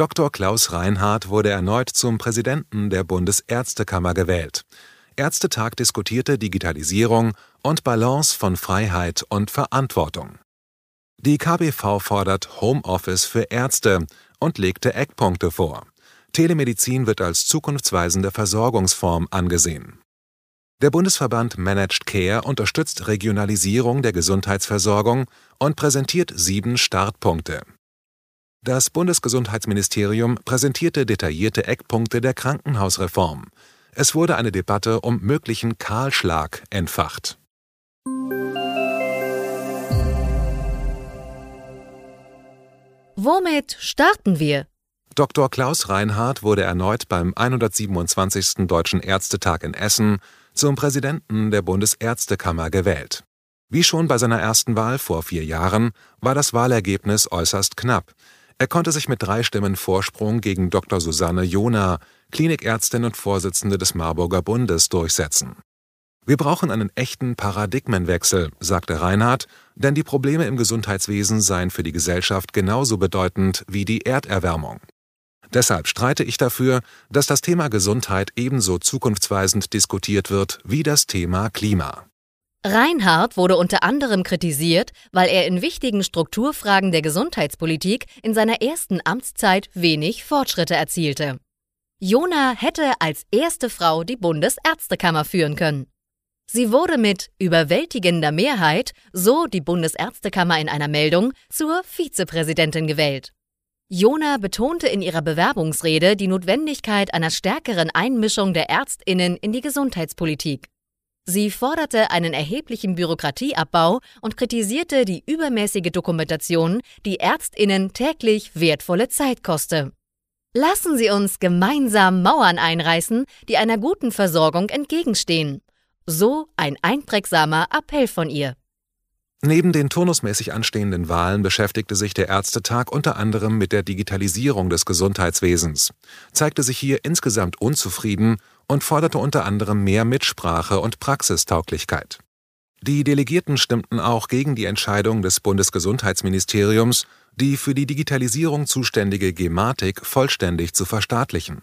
Dr. Klaus Reinhardt wurde erneut zum Präsidenten der Bundesärztekammer gewählt. Ärztetag diskutierte Digitalisierung und Balance von Freiheit und Verantwortung. Die KBV fordert Homeoffice für Ärzte und legte Eckpunkte vor. Telemedizin wird als zukunftsweisende Versorgungsform angesehen. Der Bundesverband Managed Care unterstützt Regionalisierung der Gesundheitsversorgung und präsentiert sieben Startpunkte. Das Bundesgesundheitsministerium präsentierte detaillierte Eckpunkte der Krankenhausreform. Es wurde eine Debatte um möglichen Kahlschlag entfacht. Womit starten wir? Dr. Klaus Reinhardt wurde erneut beim 127. Deutschen Ärztetag in Essen zum Präsidenten der Bundesärztekammer gewählt. Wie schon bei seiner ersten Wahl vor vier Jahren war das Wahlergebnis äußerst knapp. Er konnte sich mit drei Stimmen Vorsprung gegen Dr. Susanne Jona, Klinikärztin und Vorsitzende des Marburger Bundes, durchsetzen. Wir brauchen einen echten Paradigmenwechsel, sagte Reinhardt, denn die Probleme im Gesundheitswesen seien für die Gesellschaft genauso bedeutend wie die Erderwärmung. Deshalb streite ich dafür, dass das Thema Gesundheit ebenso zukunftsweisend diskutiert wird wie das Thema Klima. Reinhardt wurde unter anderem kritisiert, weil er in wichtigen Strukturfragen der Gesundheitspolitik in seiner ersten Amtszeit wenig Fortschritte erzielte. Jona hätte als erste Frau die Bundesärztekammer führen können. Sie wurde mit überwältigender Mehrheit, so die Bundesärztekammer in einer Meldung, zur Vizepräsidentin gewählt. Jona betonte in ihrer Bewerbungsrede die Notwendigkeit einer stärkeren Einmischung der Ärztinnen in die Gesundheitspolitik. Sie forderte einen erheblichen Bürokratieabbau und kritisierte die übermäßige Dokumentation, die Ärztinnen täglich wertvolle Zeit koste. Lassen Sie uns gemeinsam Mauern einreißen, die einer guten Versorgung entgegenstehen. So ein einprägsamer Appell von ihr. Neben den turnusmäßig anstehenden Wahlen beschäftigte sich der Ärztetag unter anderem mit der Digitalisierung des Gesundheitswesens, zeigte sich hier insgesamt unzufrieden und forderte unter anderem mehr Mitsprache und Praxistauglichkeit. Die Delegierten stimmten auch gegen die Entscheidung des Bundesgesundheitsministeriums, die für die Digitalisierung zuständige Gematik vollständig zu verstaatlichen.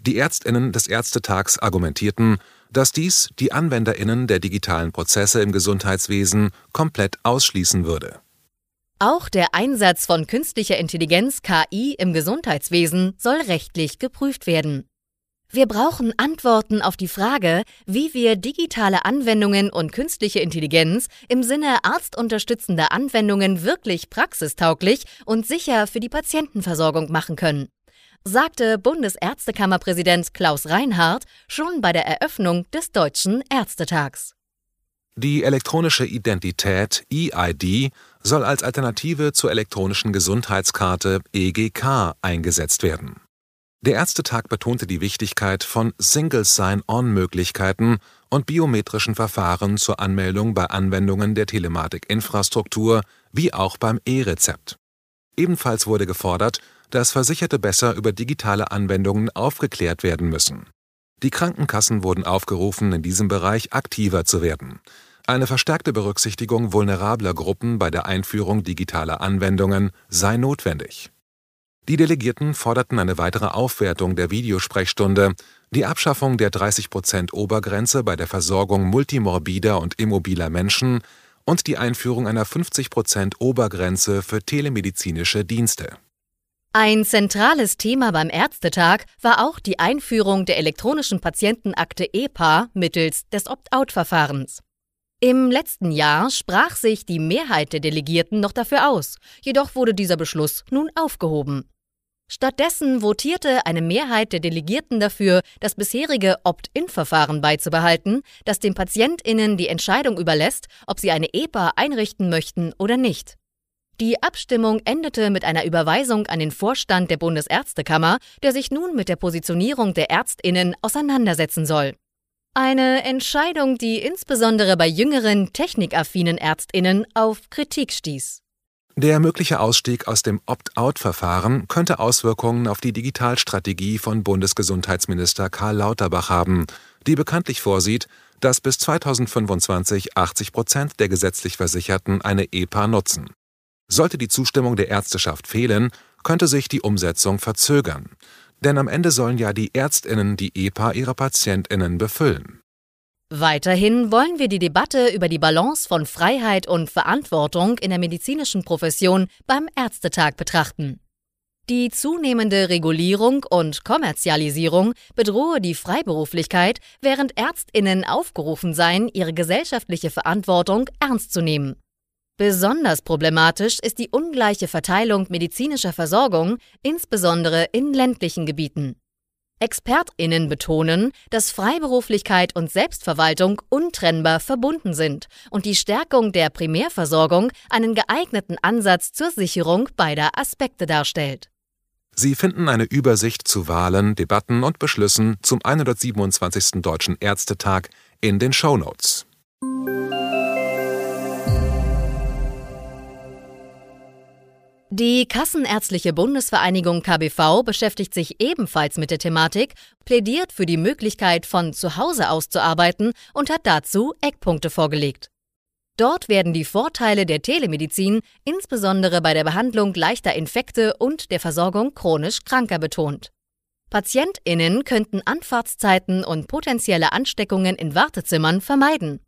Die Ärztinnen des Ärztetags argumentierten, dass dies die Anwenderinnen der digitalen Prozesse im Gesundheitswesen komplett ausschließen würde. Auch der Einsatz von künstlicher Intelligenz KI im Gesundheitswesen soll rechtlich geprüft werden. Wir brauchen Antworten auf die Frage, wie wir digitale Anwendungen und künstliche Intelligenz im Sinne arztunterstützender Anwendungen wirklich praxistauglich und sicher für die Patientenversorgung machen können sagte Bundesärztekammerpräsident Klaus Reinhardt schon bei der Eröffnung des Deutschen Ärztetags. Die elektronische Identität EID soll als Alternative zur elektronischen Gesundheitskarte EGK eingesetzt werden. Der Ärztetag betonte die Wichtigkeit von Single Sign-On-Möglichkeiten und biometrischen Verfahren zur Anmeldung bei Anwendungen der Telematikinfrastruktur wie auch beim E-Rezept. Ebenfalls wurde gefordert, dass Versicherte besser über digitale Anwendungen aufgeklärt werden müssen. Die Krankenkassen wurden aufgerufen, in diesem Bereich aktiver zu werden. Eine verstärkte Berücksichtigung vulnerabler Gruppen bei der Einführung digitaler Anwendungen sei notwendig. Die Delegierten forderten eine weitere Aufwertung der Videosprechstunde, die Abschaffung der 30% Obergrenze bei der Versorgung multimorbider und immobiler Menschen und die Einführung einer 50% Obergrenze für telemedizinische Dienste. Ein zentrales Thema beim Ärztetag war auch die Einführung der elektronischen Patientenakte EPA mittels des Opt-out-Verfahrens. Im letzten Jahr sprach sich die Mehrheit der Delegierten noch dafür aus, jedoch wurde dieser Beschluss nun aufgehoben. Stattdessen votierte eine Mehrheit der Delegierten dafür, das bisherige Opt-in-Verfahren beizubehalten, das den Patientinnen die Entscheidung überlässt, ob sie eine EPA einrichten möchten oder nicht. Die Abstimmung endete mit einer Überweisung an den Vorstand der Bundesärztekammer, der sich nun mit der Positionierung der Ärztinnen auseinandersetzen soll. Eine Entscheidung, die insbesondere bei jüngeren, technikaffinen Ärztinnen auf Kritik stieß. Der mögliche Ausstieg aus dem Opt-out-Verfahren könnte Auswirkungen auf die Digitalstrategie von Bundesgesundheitsminister Karl Lauterbach haben, die bekanntlich vorsieht, dass bis 2025 80 Prozent der gesetzlich Versicherten eine EPA nutzen. Sollte die Zustimmung der Ärzteschaft fehlen, könnte sich die Umsetzung verzögern. Denn am Ende sollen ja die Ärztinnen die EPA ihrer Patientinnen befüllen. Weiterhin wollen wir die Debatte über die Balance von Freiheit und Verantwortung in der medizinischen Profession beim Ärztetag betrachten. Die zunehmende Regulierung und Kommerzialisierung bedrohe die Freiberuflichkeit, während Ärztinnen aufgerufen seien, ihre gesellschaftliche Verantwortung ernst zu nehmen. Besonders problematisch ist die ungleiche Verteilung medizinischer Versorgung, insbesondere in ländlichen Gebieten. Expertinnen betonen, dass Freiberuflichkeit und Selbstverwaltung untrennbar verbunden sind und die Stärkung der Primärversorgung einen geeigneten Ansatz zur Sicherung beider Aspekte darstellt. Sie finden eine Übersicht zu Wahlen, Debatten und Beschlüssen zum 127. Deutschen Ärztetag in den Shownotes. Die Kassenärztliche Bundesvereinigung KBV beschäftigt sich ebenfalls mit der Thematik, plädiert für die Möglichkeit, von zu Hause aus zu arbeiten und hat dazu Eckpunkte vorgelegt. Dort werden die Vorteile der Telemedizin insbesondere bei der Behandlung leichter Infekte und der Versorgung chronisch Kranker betont. Patientinnen könnten Anfahrtszeiten und potenzielle Ansteckungen in Wartezimmern vermeiden.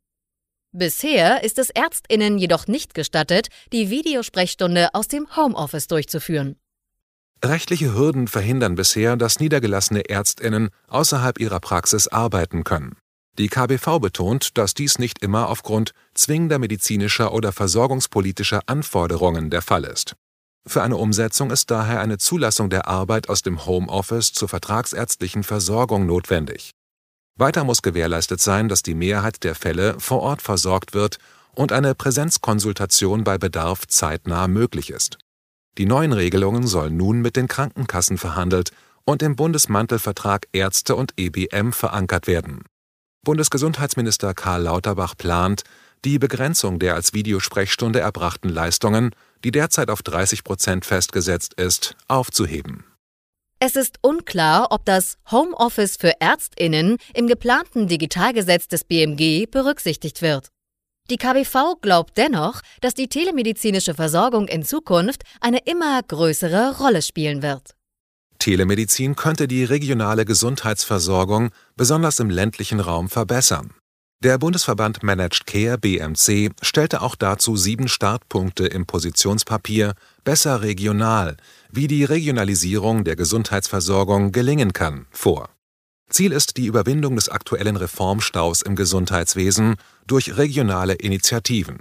Bisher ist es Ärztinnen jedoch nicht gestattet, die Videosprechstunde aus dem Homeoffice durchzuführen. Rechtliche Hürden verhindern bisher, dass niedergelassene Ärztinnen außerhalb ihrer Praxis arbeiten können. Die KBV betont, dass dies nicht immer aufgrund zwingender medizinischer oder versorgungspolitischer Anforderungen der Fall ist. Für eine Umsetzung ist daher eine Zulassung der Arbeit aus dem Homeoffice zur vertragsärztlichen Versorgung notwendig. Weiter muss gewährleistet sein, dass die Mehrheit der Fälle vor Ort versorgt wird und eine Präsenzkonsultation bei Bedarf zeitnah möglich ist. Die neuen Regelungen sollen nun mit den Krankenkassen verhandelt und im Bundesmantelvertrag Ärzte und EBM verankert werden. Bundesgesundheitsminister Karl Lauterbach plant, die Begrenzung der als Videosprechstunde erbrachten Leistungen, die derzeit auf 30 Prozent festgesetzt ist, aufzuheben. Es ist unklar, ob das Homeoffice für Ärztinnen im geplanten Digitalgesetz des BMG berücksichtigt wird. Die KBV glaubt dennoch, dass die telemedizinische Versorgung in Zukunft eine immer größere Rolle spielen wird. Telemedizin könnte die regionale Gesundheitsversorgung besonders im ländlichen Raum verbessern. Der Bundesverband Managed Care BMC stellte auch dazu sieben Startpunkte im Positionspapier Besser regional wie die Regionalisierung der Gesundheitsversorgung gelingen kann, vor. Ziel ist die Überwindung des aktuellen Reformstaus im Gesundheitswesen durch regionale Initiativen.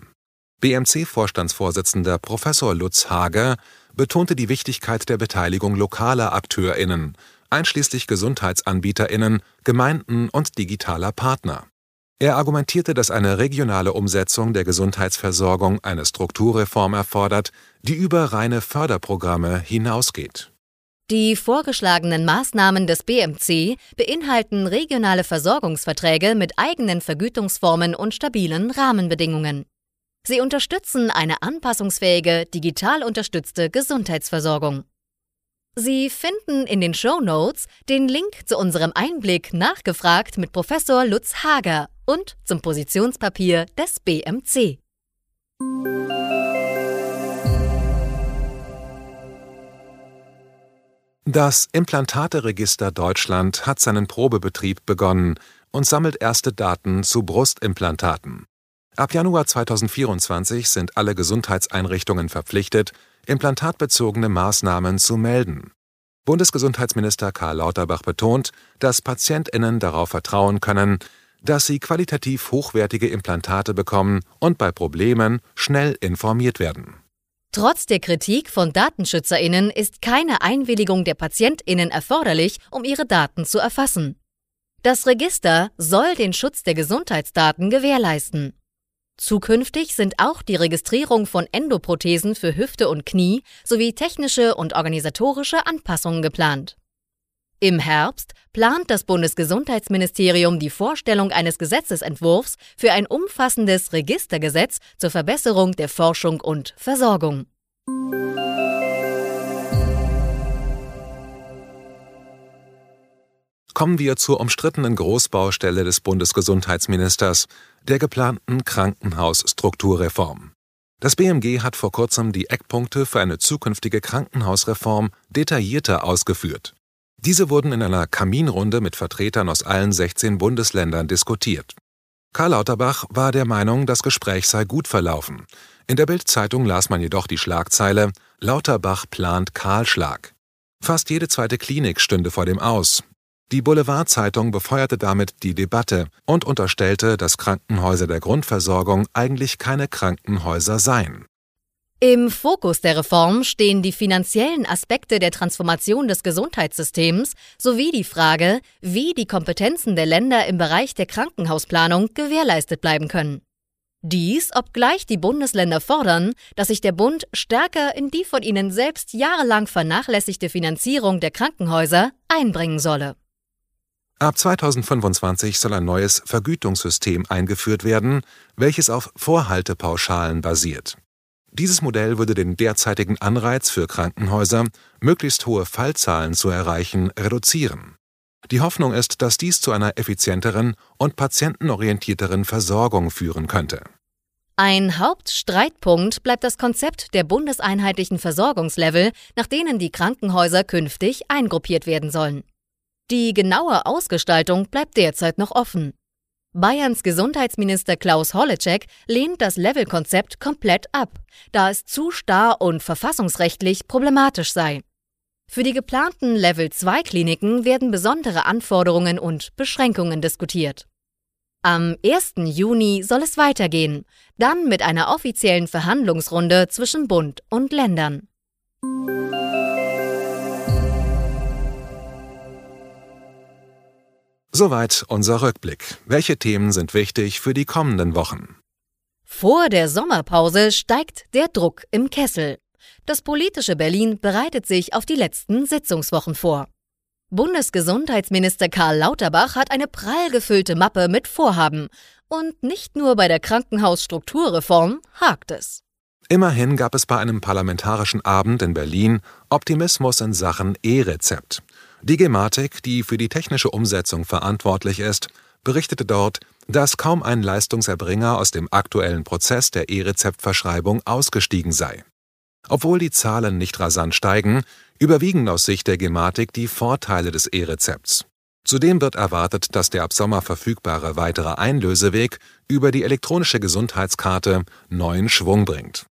BMC-Vorstandsvorsitzender Professor Lutz Hager betonte die Wichtigkeit der Beteiligung lokaler AkteurInnen, einschließlich GesundheitsanbieterInnen, Gemeinden und digitaler Partner. Er argumentierte, dass eine regionale Umsetzung der Gesundheitsversorgung eine Strukturreform erfordert, die über reine Förderprogramme hinausgeht. Die vorgeschlagenen Maßnahmen des BMC beinhalten regionale Versorgungsverträge mit eigenen Vergütungsformen und stabilen Rahmenbedingungen. Sie unterstützen eine anpassungsfähige, digital unterstützte Gesundheitsversorgung. Sie finden in den Show Notes den Link zu unserem Einblick nachgefragt mit Professor Lutz Hager und zum Positionspapier des BMC. Das Implantateregister Deutschland hat seinen Probebetrieb begonnen und sammelt erste Daten zu Brustimplantaten. Ab Januar 2024 sind alle Gesundheitseinrichtungen verpflichtet, implantatbezogene Maßnahmen zu melden. Bundesgesundheitsminister Karl Lauterbach betont, dass Patientinnen darauf vertrauen können, dass sie qualitativ hochwertige Implantate bekommen und bei Problemen schnell informiert werden. Trotz der Kritik von Datenschützerinnen ist keine Einwilligung der Patientinnen erforderlich, um ihre Daten zu erfassen. Das Register soll den Schutz der Gesundheitsdaten gewährleisten. Zukünftig sind auch die Registrierung von Endoprothesen für Hüfte und Knie sowie technische und organisatorische Anpassungen geplant. Im Herbst plant das Bundesgesundheitsministerium die Vorstellung eines Gesetzesentwurfs für ein umfassendes Registergesetz zur Verbesserung der Forschung und Versorgung. Kommen wir zur umstrittenen Großbaustelle des Bundesgesundheitsministers, der geplanten Krankenhausstrukturreform. Das BMG hat vor kurzem die Eckpunkte für eine zukünftige Krankenhausreform detaillierter ausgeführt. Diese wurden in einer Kaminrunde mit Vertretern aus allen 16 Bundesländern diskutiert. Karl Lauterbach war der Meinung, das Gespräch sei gut verlaufen. In der Bild-Zeitung las man jedoch die Schlagzeile Lauterbach plant Kahlschlag. Fast jede zweite Klinik stünde vor dem Aus. Die Boulevardzeitung befeuerte damit die Debatte und unterstellte, dass Krankenhäuser der Grundversorgung eigentlich keine Krankenhäuser seien. Im Fokus der Reform stehen die finanziellen Aspekte der Transformation des Gesundheitssystems sowie die Frage, wie die Kompetenzen der Länder im Bereich der Krankenhausplanung gewährleistet bleiben können. Dies, obgleich die Bundesländer fordern, dass sich der Bund stärker in die von ihnen selbst jahrelang vernachlässigte Finanzierung der Krankenhäuser einbringen solle. Ab 2025 soll ein neues Vergütungssystem eingeführt werden, welches auf Vorhaltepauschalen basiert. Dieses Modell würde den derzeitigen Anreiz für Krankenhäuser, möglichst hohe Fallzahlen zu erreichen, reduzieren. Die Hoffnung ist, dass dies zu einer effizienteren und patientenorientierteren Versorgung führen könnte. Ein Hauptstreitpunkt bleibt das Konzept der bundeseinheitlichen Versorgungslevel, nach denen die Krankenhäuser künftig eingruppiert werden sollen. Die genaue Ausgestaltung bleibt derzeit noch offen. Bayerns Gesundheitsminister Klaus Holleczek lehnt das Levelkonzept komplett ab, da es zu starr und verfassungsrechtlich problematisch sei. Für die geplanten Level-2-Kliniken werden besondere Anforderungen und Beschränkungen diskutiert. Am 1. Juni soll es weitergehen, dann mit einer offiziellen Verhandlungsrunde zwischen Bund und Ländern. Soweit unser Rückblick. Welche Themen sind wichtig für die kommenden Wochen? Vor der Sommerpause steigt der Druck im Kessel. Das politische Berlin bereitet sich auf die letzten Sitzungswochen vor. Bundesgesundheitsminister Karl Lauterbach hat eine prall gefüllte Mappe mit Vorhaben. Und nicht nur bei der Krankenhausstrukturreform hakt es. Immerhin gab es bei einem parlamentarischen Abend in Berlin Optimismus in Sachen E-Rezept. Die Gematik, die für die technische Umsetzung verantwortlich ist, berichtete dort, dass kaum ein Leistungserbringer aus dem aktuellen Prozess der E-Rezeptverschreibung ausgestiegen sei. Obwohl die Zahlen nicht rasant steigen, überwiegen aus Sicht der Gematik die Vorteile des E-Rezepts. Zudem wird erwartet, dass der ab Sommer verfügbare weitere Einlöseweg über die elektronische Gesundheitskarte neuen Schwung bringt.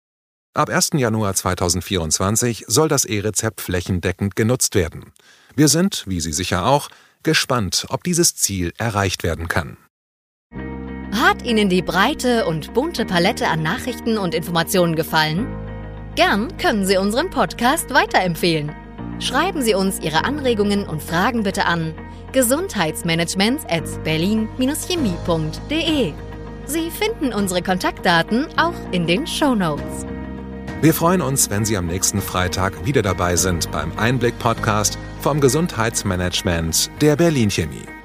Ab 1. Januar 2024 soll das E-Rezept flächendeckend genutzt werden. Wir sind, wie Sie sicher auch, gespannt, ob dieses Ziel erreicht werden kann. Hat Ihnen die breite und bunte Palette an Nachrichten und Informationen gefallen? Gern können Sie unseren Podcast weiterempfehlen. Schreiben Sie uns Ihre Anregungen und Fragen bitte an gesundheitsmanagement at berlin-chemie.de. Sie finden unsere Kontaktdaten auch in den Show Notes. Wir freuen uns, wenn Sie am nächsten Freitag wieder dabei sind beim Einblick-Podcast vom Gesundheitsmanagement der Berlin Chemie.